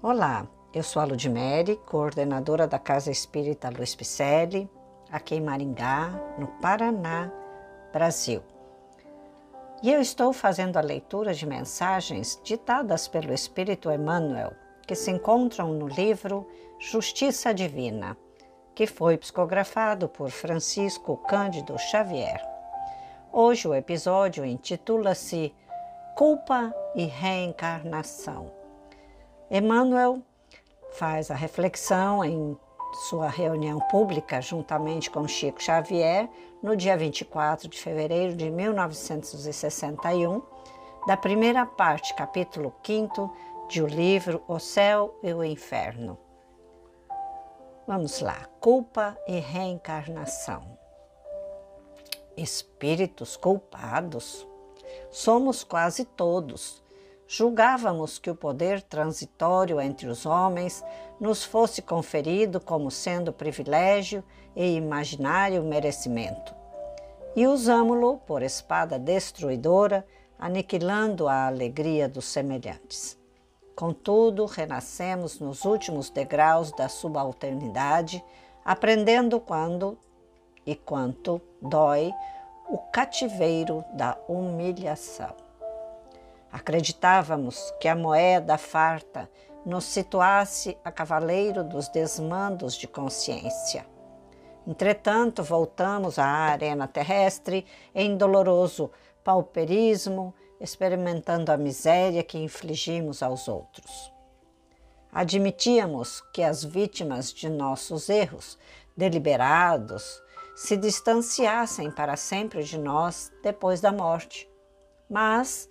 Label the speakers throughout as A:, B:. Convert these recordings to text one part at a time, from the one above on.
A: Olá, eu sou a Ludmere, coordenadora da Casa Espírita Luiz Picelli, aqui em Maringá, no Paraná, Brasil. E eu estou fazendo a leitura de mensagens ditadas pelo Espírito Emmanuel, que se encontram no livro Justiça Divina, que foi psicografado por Francisco Cândido Xavier. Hoje o episódio intitula-se Culpa e Reencarnação. Emmanuel faz a reflexão em sua reunião pública juntamente com Chico Xavier no dia 24 de fevereiro de 1961, da primeira parte, capítulo 5 de o livro O Céu e o Inferno. Vamos lá, culpa e reencarnação. Espíritos culpados? Somos quase todos julgávamos que o poder transitório entre os homens nos fosse conferido como sendo privilégio e imaginário merecimento. E usámo-lo por espada destruidora, aniquilando a alegria dos semelhantes. Contudo, renascemos nos últimos degraus da subalternidade, aprendendo quando e quanto dói o cativeiro da humilhação. Acreditávamos que a moeda farta nos situasse a cavaleiro dos desmandos de consciência. Entretanto, voltamos à arena terrestre em doloroso pauperismo, experimentando a miséria que infligimos aos outros. Admitíamos que as vítimas de nossos erros deliberados se distanciassem para sempre de nós depois da morte, mas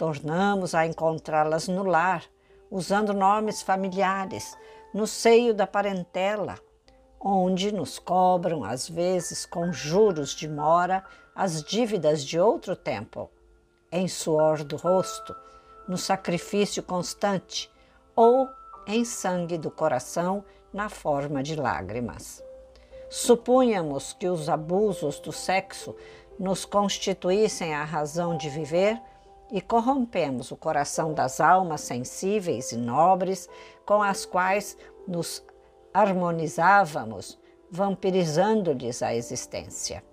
A: Tornamos a encontrá-las no lar, usando nomes familiares, no seio da parentela, onde nos cobram, às vezes com juros de mora, as dívidas de outro tempo, em suor do rosto, no sacrifício constante ou em sangue do coração na forma de lágrimas. Supunhamos que os abusos do sexo nos constituíssem a razão de viver e corrompemos o coração das almas sensíveis e nobres com as quais nos harmonizávamos, vampirizando-lhes a existência.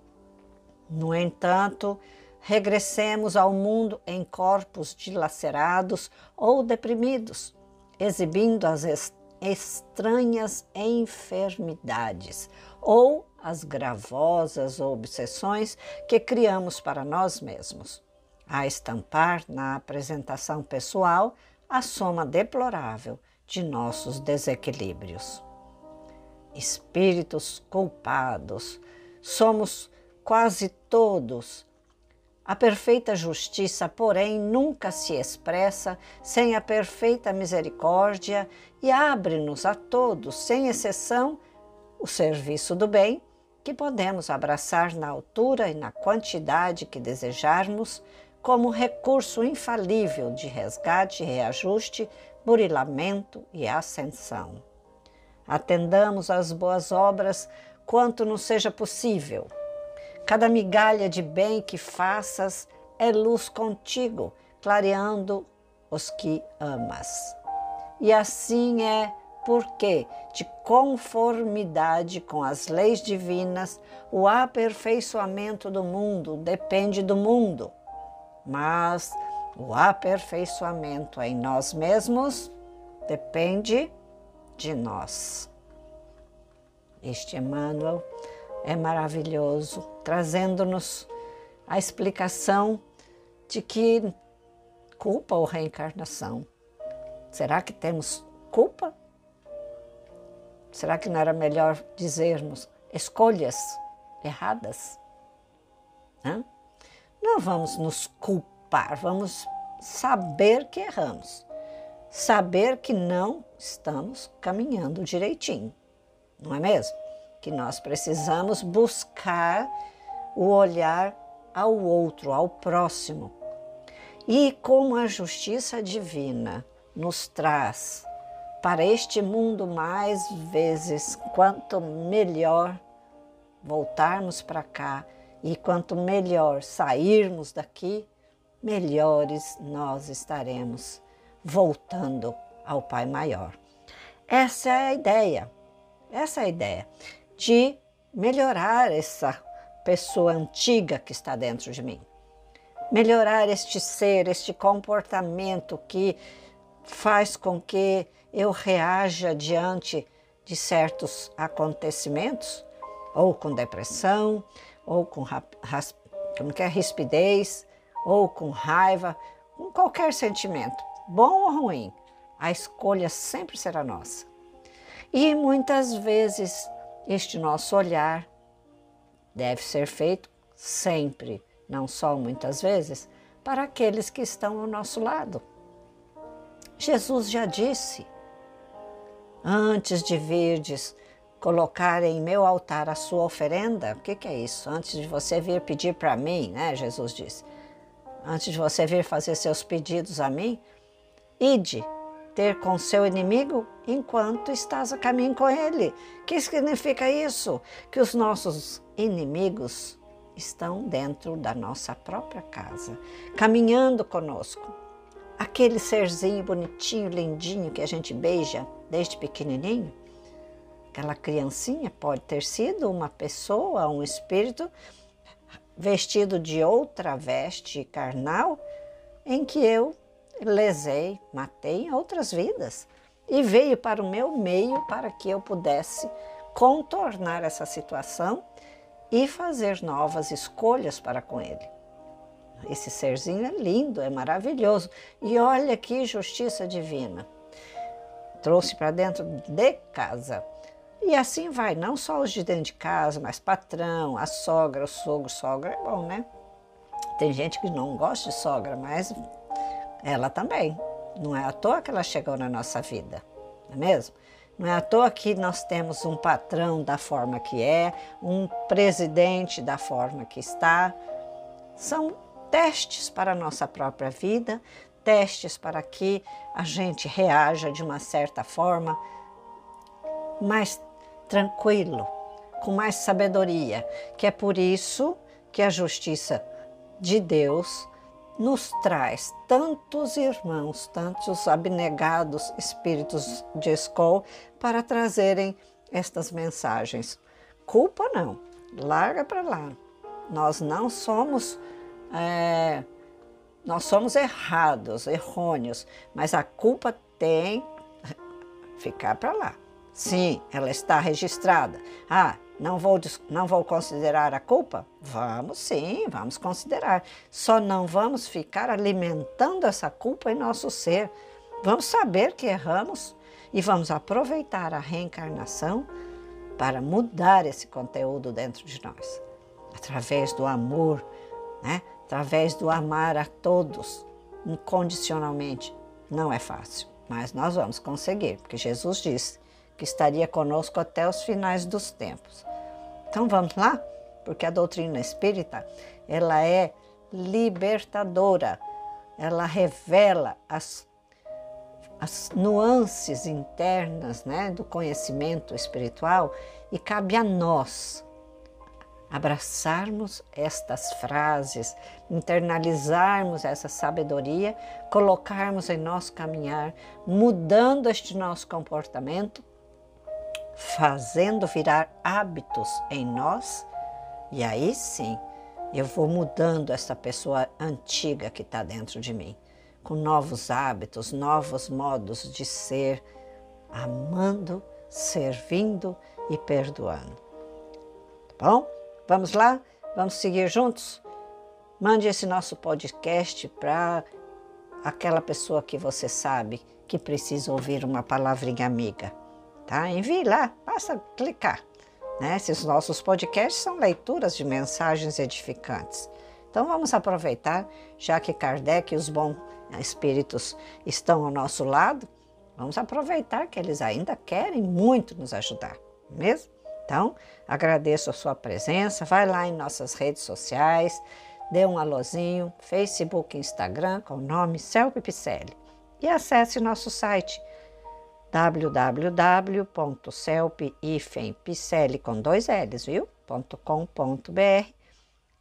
A: No entanto, regressemos ao mundo em corpos dilacerados ou deprimidos, exibindo as estranhas enfermidades ou as gravosas obsessões que criamos para nós mesmos a estampar na apresentação pessoal a soma deplorável de nossos desequilíbrios. Espíritos culpados, somos quase todos. A perfeita justiça, porém, nunca se expressa sem a perfeita misericórdia e abre-nos a todos, sem exceção, o serviço do bem que podemos abraçar na altura e na quantidade que desejarmos, como recurso infalível de resgate, reajuste, burilamento e ascensão. Atendamos às boas obras quanto nos seja possível. Cada migalha de bem que faças é luz contigo, clareando os que amas. E assim é porque, de conformidade com as leis divinas, o aperfeiçoamento do mundo depende do mundo mas o aperfeiçoamento em nós mesmos depende de nós. Este Emmanuel é maravilhoso, trazendo-nos a explicação de que culpa ou reencarnação. Será que temos culpa? Será que não era melhor dizermos escolhas erradas? Hã? Não vamos nos culpar, vamos saber que erramos, saber que não estamos caminhando direitinho, não é mesmo? Que nós precisamos buscar o olhar ao outro, ao próximo. E como a justiça divina nos traz para este mundo mais vezes, quanto melhor voltarmos para cá e quanto melhor sairmos daqui, melhores nós estaremos voltando ao Pai maior. Essa é a ideia, essa é a ideia de melhorar essa pessoa antiga que está dentro de mim. Melhorar este ser, este comportamento que faz com que eu reaja diante de certos acontecimentos, ou com depressão, ou com como que é, rispidez, ou com raiva, com qualquer sentimento, bom ou ruim, a escolha sempre será nossa. E muitas vezes este nosso olhar deve ser feito sempre, não só muitas vezes, para aqueles que estão ao nosso lado. Jesus já disse: Antes de virdes colocar em meu altar a sua oferenda, o que, que é isso? Antes de você vir pedir para mim, né? Jesus disse. Antes de você vir fazer seus pedidos a mim, ide ter com seu inimigo enquanto estás a caminho com ele. O que significa isso? Que os nossos inimigos estão dentro da nossa própria casa, caminhando conosco. Aquele serzinho bonitinho, lindinho que a gente beija desde pequenininho, aquela criancinha pode ter sido uma pessoa, um espírito vestido de outra veste carnal em que eu lesei, matei em outras vidas e veio para o meu meio para que eu pudesse contornar essa situação e fazer novas escolhas para com ele. Esse serzinho é lindo, é maravilhoso. E olha que justiça divina. Trouxe para dentro de casa. E assim vai, não só os de dentro de casa, mas patrão, a sogra, o sogro, sogra é bom, né? Tem gente que não gosta de sogra, mas ela também. Não é à toa que ela chegou na nossa vida, não é mesmo? Não é à toa que nós temos um patrão da forma que é, um presidente da forma que está. São testes para a nossa própria vida, testes para que a gente reaja de uma certa forma mais tranquilo, com mais sabedoria, que é por isso que a justiça de Deus nos traz tantos irmãos, tantos abnegados espíritos de escol para trazerem estas mensagens. Culpa não, larga para lá. Nós não somos é, nós somos errados, errôneos, mas a culpa tem ficar para lá. Sim, ela está registrada. Ah, não vou, não vou considerar a culpa? Vamos sim, vamos considerar. Só não vamos ficar alimentando essa culpa em nosso ser. Vamos saber que erramos e vamos aproveitar a reencarnação para mudar esse conteúdo dentro de nós, através do amor, né? através do amar a todos incondicionalmente. Não é fácil, mas nós vamos conseguir, porque Jesus disse que estaria conosco até os finais dos tempos. Então vamos lá? Porque a doutrina espírita, ela é libertadora. Ela revela as, as nuances internas né, do conhecimento espiritual e cabe a nós abraçarmos estas frases, internalizarmos essa sabedoria, colocarmos em nosso caminhar, mudando este nosso comportamento fazendo virar hábitos em nós, e aí sim eu vou mudando essa pessoa antiga que está dentro de mim, com novos hábitos, novos modos de ser, amando, servindo e perdoando. Tá bom? Vamos lá? Vamos seguir juntos? Mande esse nosso podcast para aquela pessoa que você sabe que precisa ouvir uma palavrinha amiga tá? Envie lá, basta clicar. Né? Esses nossos podcasts são leituras de mensagens edificantes. Então vamos aproveitar, já que Kardec e os bons espíritos estão ao nosso lado, vamos aproveitar que eles ainda querem muito nos ajudar, mesmo? Então, agradeço a sua presença, vai lá em nossas redes sociais, dê um alôzinho, Facebook e Instagram com o nome Celpe Picelli e acesse nosso site www.celp com dois L's, viu? .com.br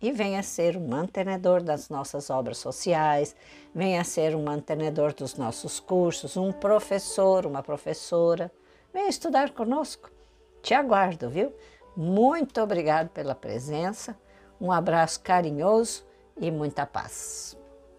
A: e venha ser um mantenedor das nossas obras sociais, venha ser um mantenedor dos nossos cursos, um professor, uma professora. Venha estudar conosco. Te aguardo, viu? Muito obrigado pela presença, um abraço carinhoso e muita paz.